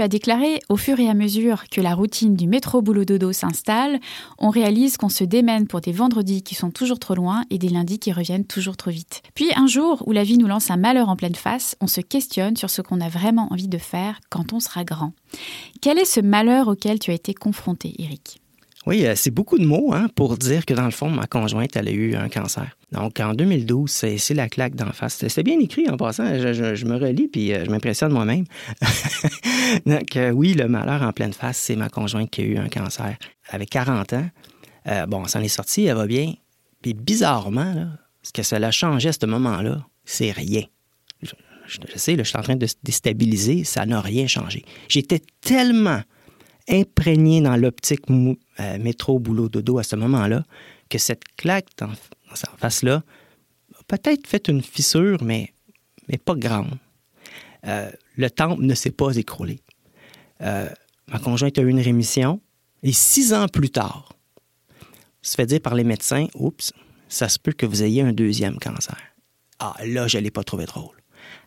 tu as déclaré Au fur et à mesure que la routine du métro boulot dodo s'installe, on réalise qu'on se démène pour des vendredis qui sont toujours trop loin et des lundis qui reviennent toujours trop vite. Puis un jour où la vie nous lance un malheur en pleine face, on se questionne sur ce qu'on a vraiment envie de faire quand on sera grand. Quel est ce malheur auquel tu as été confronté, Eric? Oui, euh, c'est beaucoup de mots hein, pour dire que dans le fond, ma conjointe, elle a eu un cancer. Donc en 2012, c'est la claque d'en face. C'était bien écrit en passant. Je, me relis puis euh, je m'impressionne moi-même. Donc euh, oui, le malheur en pleine face, c'est ma conjointe qui a eu un cancer. Elle avait 40 ans. bon, ça en est sorti, elle va bien. Puis bizarrement, ce que ça l'a changé à ce moment-là, c'est rien. Je, sais, je suis en train de se déstabiliser, ça n'a rien changé. J'étais tellement imprégné dans l'optique euh, métro, boulot, dodo à ce moment-là, que cette claque en, face-là a peut-être fait une fissure, mais, mais pas grande. Euh, le temple ne s'est pas écroulé. Euh, ma conjointe a eu une rémission et six ans plus tard, se fait dire par les médecins, oups, ça se peut que vous ayez un deuxième cancer. Ah, là, je ne l'ai pas trouvé drôle.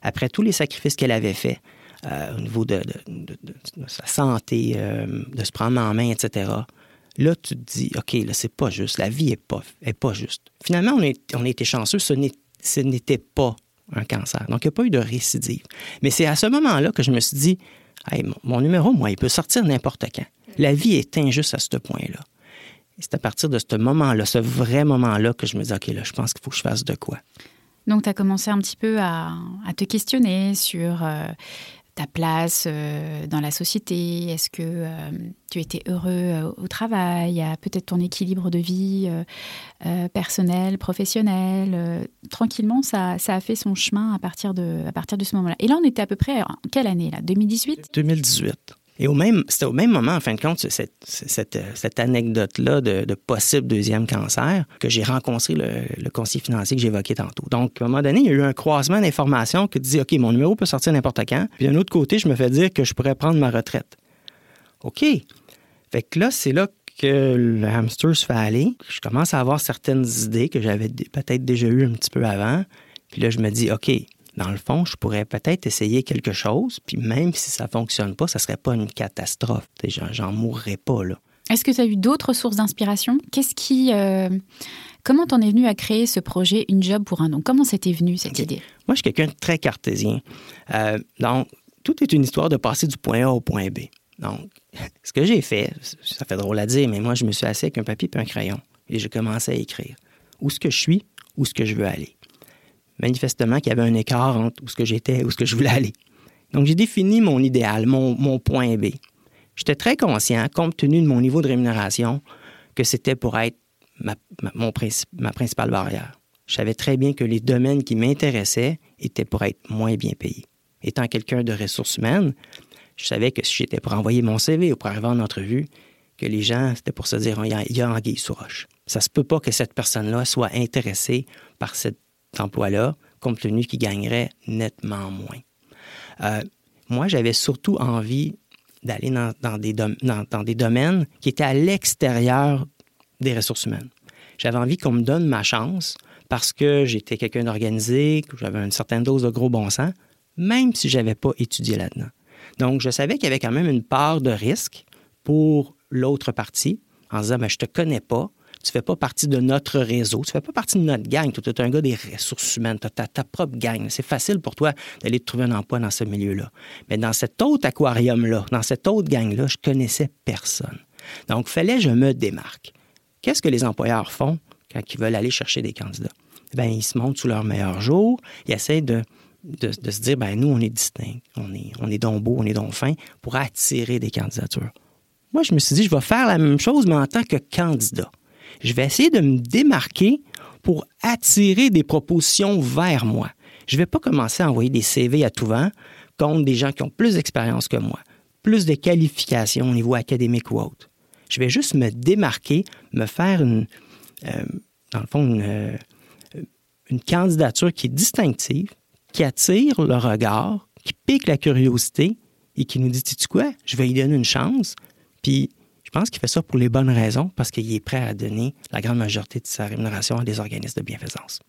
Après tous les sacrifices qu'elle avait faits, euh, au niveau de, sa santé, de se prendre en main, etc. Là, tu te dis, OK, là, c'est pas juste. La vie est pas, est pas juste. Finalement, on, est, on a été chanceux. Ce n'était pas un cancer. Donc, il n'y a pas eu de récidive. Mais c'est à ce moment-là que je me suis dit, mon, numéro, moi, il peut sortir n'importe quand. La vie est injuste à ce point-là. C'est à partir de ce moment-là, ce vrai moment-là, que je me dis, OK, là, je pense qu'il faut que je fasse de quoi. Donc, tu as commencé un petit peu à, te questionner sur euh, ta place euh, dans la société? Est-ce que euh, tu étais heureux euh, au travail? Peut-être ton équilibre de vie personnel, professionnel Tranquillement, ça, ça, a fait son chemin à partir de, à partir de ce moment-là. Et là, on était à peu près, quelle année là? 2018 2018. Et au même, c'était au même moment, en fin de compte, cette, cette, cette anecdote-là de, possible deuxième cancer, que j'ai rencontré le, le, conseiller financier que j'évoquais tantôt. Donc, à un moment donné, il y a eu un croisement d'informations qui dit, OK, mon numéro peut sortir n'importe quand. Puis d'un autre côté, je me fais dire que je pourrais prendre ma retraite. OK. Fait que là, c'est là que le hamster se fait aller. Je commence à avoir certaines idées que j'avais peut-être déjà eues un petit peu avant. Puis là, je me dis, OK, dans le fond, je pourrais peut-être essayer quelque chose, puis même si ça ne fonctionne pas, ça ne serait pas une catastrophe. J'en mourrais pas, là. Est-ce que tu as eu d'autres sources d'inspiration? Qu'est-ce qui... Euh, comment t'en es venu à créer ce projet Une Job pour un don Comment c'était venu, cette idée? Moi, je suis quelqu'un de très cartésien. Euh, donc, tout est une histoire de passer du point A au point B. Donc, ce que j'ai fait, ça fait drôle à dire, mais moi, je me suis assis avec un papier et un crayon et j'ai commencé à écrire. Où ce que je suis, où ce que je veux aller manifestement qu'il y avait un écart entre où ce que j'étais et où ce que je voulais aller. Donc, j'ai défini mon idéal, mon, point B. J'étais très conscient, compte tenu de mon niveau de rémunération, que c'était pour être ma, mon ma principale barrière. Je savais très bien que les domaines qui m'intéressaient étaient pour être moins bien payés. Étant quelqu'un de ressources humaines, je savais que si j'étais pour envoyer mon CV ou pour arriver en entrevue, que les gens, c'était pour se dire, il y a anguille sous roche. Ça se peut pas que cette personne-là soit intéressée par cette emploi-là, compte tenu qu'il gagnerait nettement moins. Euh, moi, j'avais surtout envie d'aller dans, des domaines qui étaient à l'extérieur des ressources humaines. J'avais envie qu'on me donne ma chance parce que j'étais quelqu'un d'organisé, que j'avais une certaine dose de gros bon sens, même si je n'avais pas étudié là-dedans. Donc, je savais qu'il y avait quand même une part de risque pour l'autre partie en disant, ben, je ne te connais pas, tu fais pas partie de notre réseau, tu fais pas partie de notre gang. Tu es un gars des ressources humaines, tu as ta, propre gang. C'est facile pour toi d'aller trouver un emploi dans ce milieu-là. Mais dans cet autre aquarium-là, dans cette autre gang-là, je connaissais personne. Donc, fallait je me démarque. Qu'est-ce que les employeurs font quand ils veulent aller chercher des candidats? Ben, ils se montrent sous leur meilleur jour, ils essaient de, de, se dire, ben nous, on est distincts, on est, on est donc beau, on est donc fin, pour attirer des candidatures. Moi, je me suis dit, je vais faire la même chose, mais en tant que candidat je vais essayer de me démarquer pour attirer des propositions vers moi. Je ne vais pas commencer à envoyer des CV à tout vent contre des gens qui ont plus d'expérience que moi, plus de qualifications au niveau académique ou autre. Je vais juste me démarquer, me faire une, euh, dans le fond, euh, une, candidature qui est distinctive, qui attire le regard, qui pique la curiosité et qui nous dit, tu quoi, je vais lui donner une chance, puis pense qu'il fait ça pour les bonnes raisons, parce qu'il est prêt à donner la grande majorité de sa rémunération à des organismes de bienfaisance.